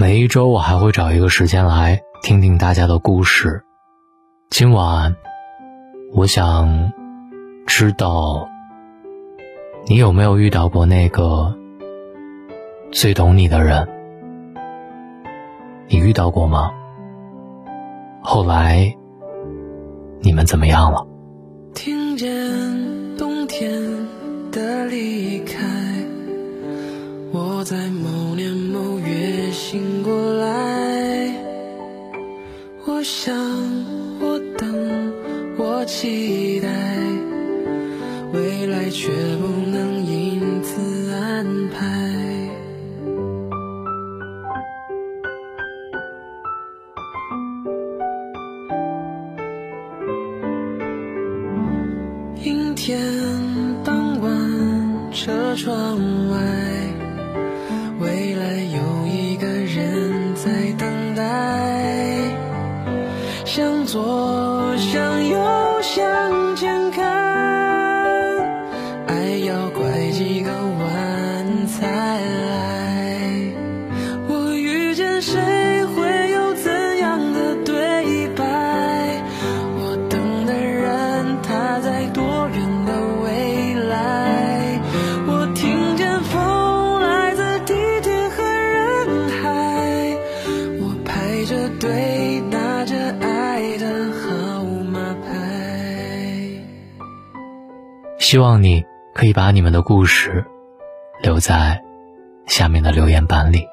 每一周我还会找一个时间来听听大家的故事。今晚，我想知道你有没有遇到过那个最懂你的人？你遇到过吗？后来你们怎么样了？听见冬天的离过来。我想，我等，我期待，未来却不能所希望你可以把你们的故事留在下面的留言板里，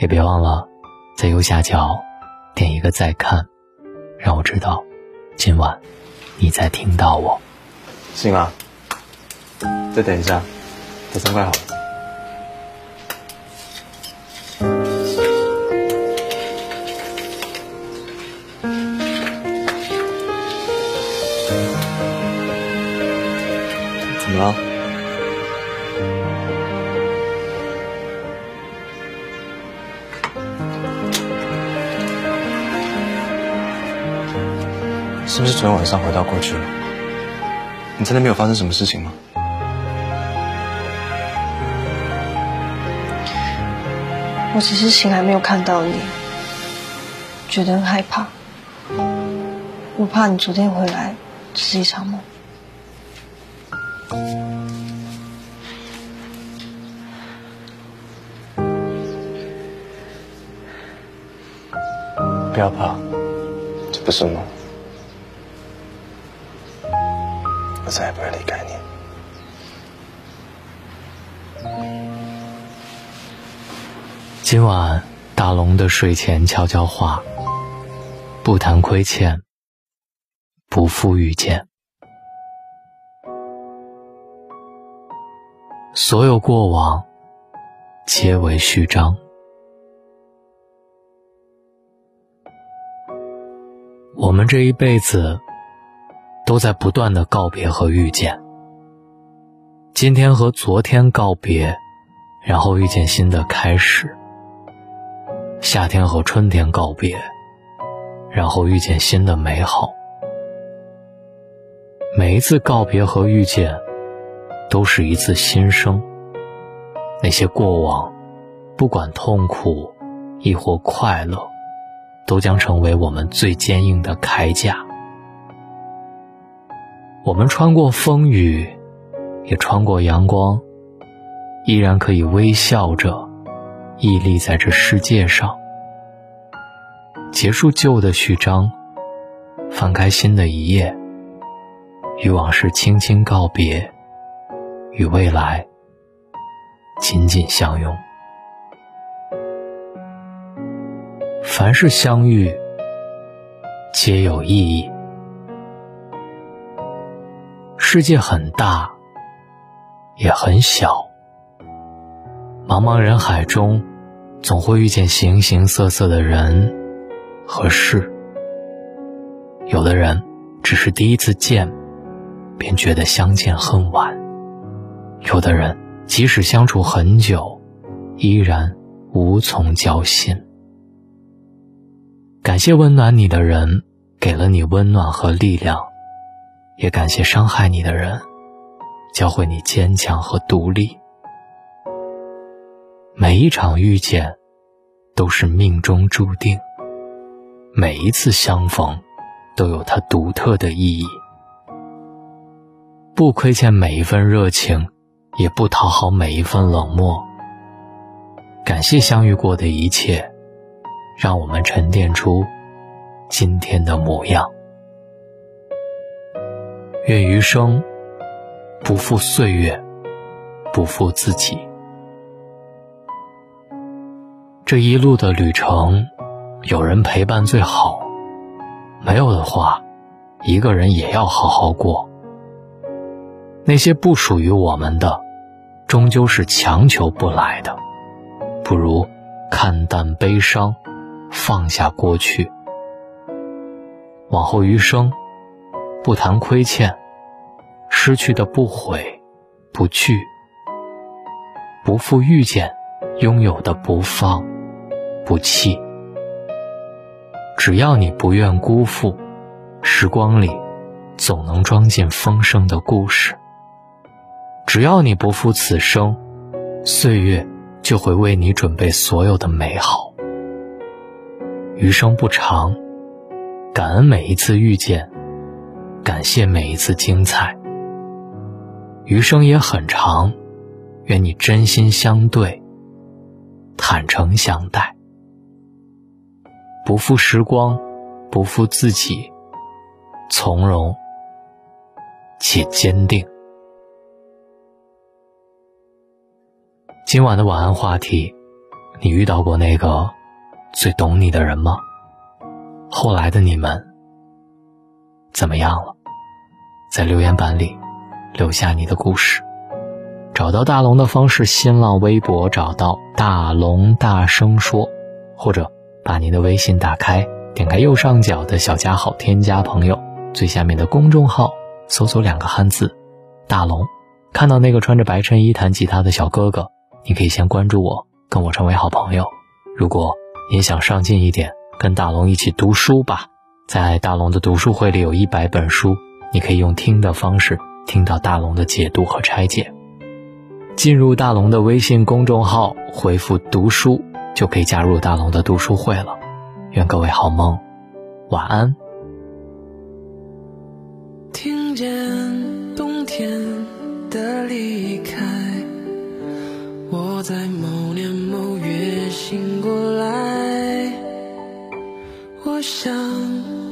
也别忘了在右下角点一个再看，让我知道今晚你在听到我。行啊，再等一下，早餐快好了。昨天晚上回到过去了？你在那边有发生什么事情吗？我只是醒来没有看到你，觉得很害怕。我怕你昨天回来只是一场梦。不要怕，这不是梦，我再也不会离开你。今晚大龙的睡前悄悄话：不谈亏欠，不负遇见。所有过往，皆为序章。我们这一辈子，都在不断的告别和遇见。今天和昨天告别，然后遇见新的开始。夏天和春天告别，然后遇见新的美好。每一次告别和遇见，都是一次新生。那些过往，不管痛苦，亦或快乐，都将成为我们最坚硬的铠甲。我们穿过风雨，也穿过阳光，依然可以微笑着。屹立在这世界上，结束旧的序章，翻开新的一页，与往事轻轻告别，与未来紧紧相拥。凡是相遇，皆有意义。世界很大，也很小。茫茫人海中，总会遇见形形色色的人和事。有的人只是第一次见，便觉得相见恨晚；有的人即使相处很久，依然无从交心。感谢温暖你的人，给了你温暖和力量；也感谢伤害你的人，教会你坚强和独立。每一场遇见，都是命中注定。每一次相逢，都有它独特的意义。不亏欠每一份热情，也不讨好每一份冷漠。感谢相遇过的一切，让我们沉淀出今天的模样。愿余生不负岁月，不负自己。这一路的旅程，有人陪伴最好。没有的话，一个人也要好好过。那些不属于我们的，终究是强求不来的。不如看淡悲伤，放下过去。往后余生，不谈亏欠，失去的不悔，不惧，不负遇见，拥有的不放，不弃。只要你不愿辜负，时光里总能装进丰盛的故事。只要你不负此生，岁月就会为你准备所有的美好。余生不长，感恩每一次遇见，感谢每一次精彩。余生也很长，愿你真心相对，坦诚相待，不负时光，不负自己，从容且坚定。今晚的晚安话题，你遇到过那个最懂你的人吗？后来的你们怎么样了？在留言板里留下你的故事。找到大龙的方式：新浪微博找到大龙，大声说，或者把您的微信打开，点开右上角的小加号，添加朋友，最下面的公众号搜索两个汉字“大龙”，看到那个穿着白衬衣弹吉他的小哥哥。你可以先关注我，跟我成为好朋友。如果你想上进一点，跟大龙一起读书吧。在大龙的读书会里有一百本书，你可以用听的方式听到大龙的解读和拆解。进入大龙的微信公众号，回复“读书”就可以加入大龙的读书会了。愿各位好梦，晚安。听见冬天的离开。我在某年某月醒过来，我想，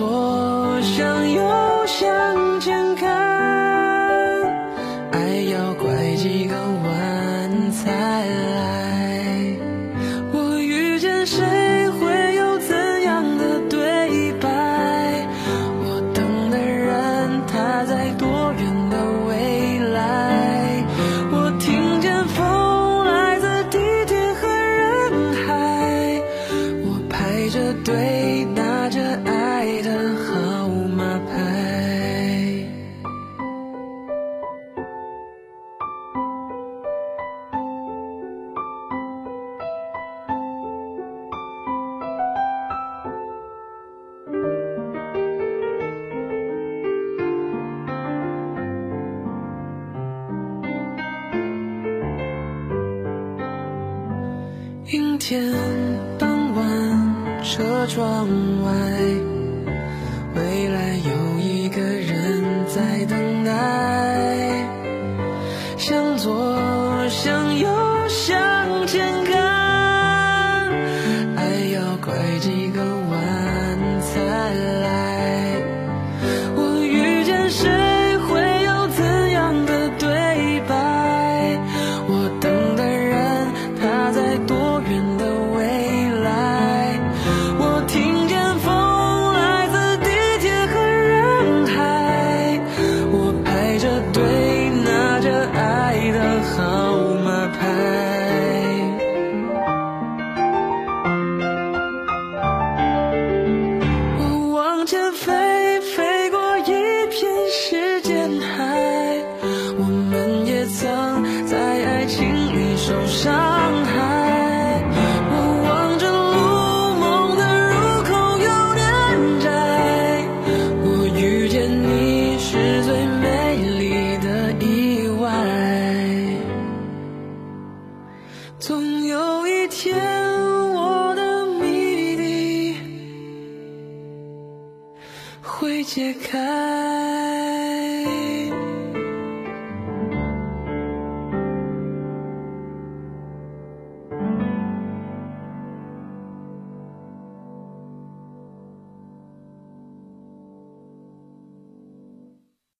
左，向右，向前看，爱要拐几个弯才来。我遇见谁，天傍晚，车窗外，受伤害。我望着路，梦的入口有点窄。我遇见你是最美丽的意外。总有一天，我的谜底会解开。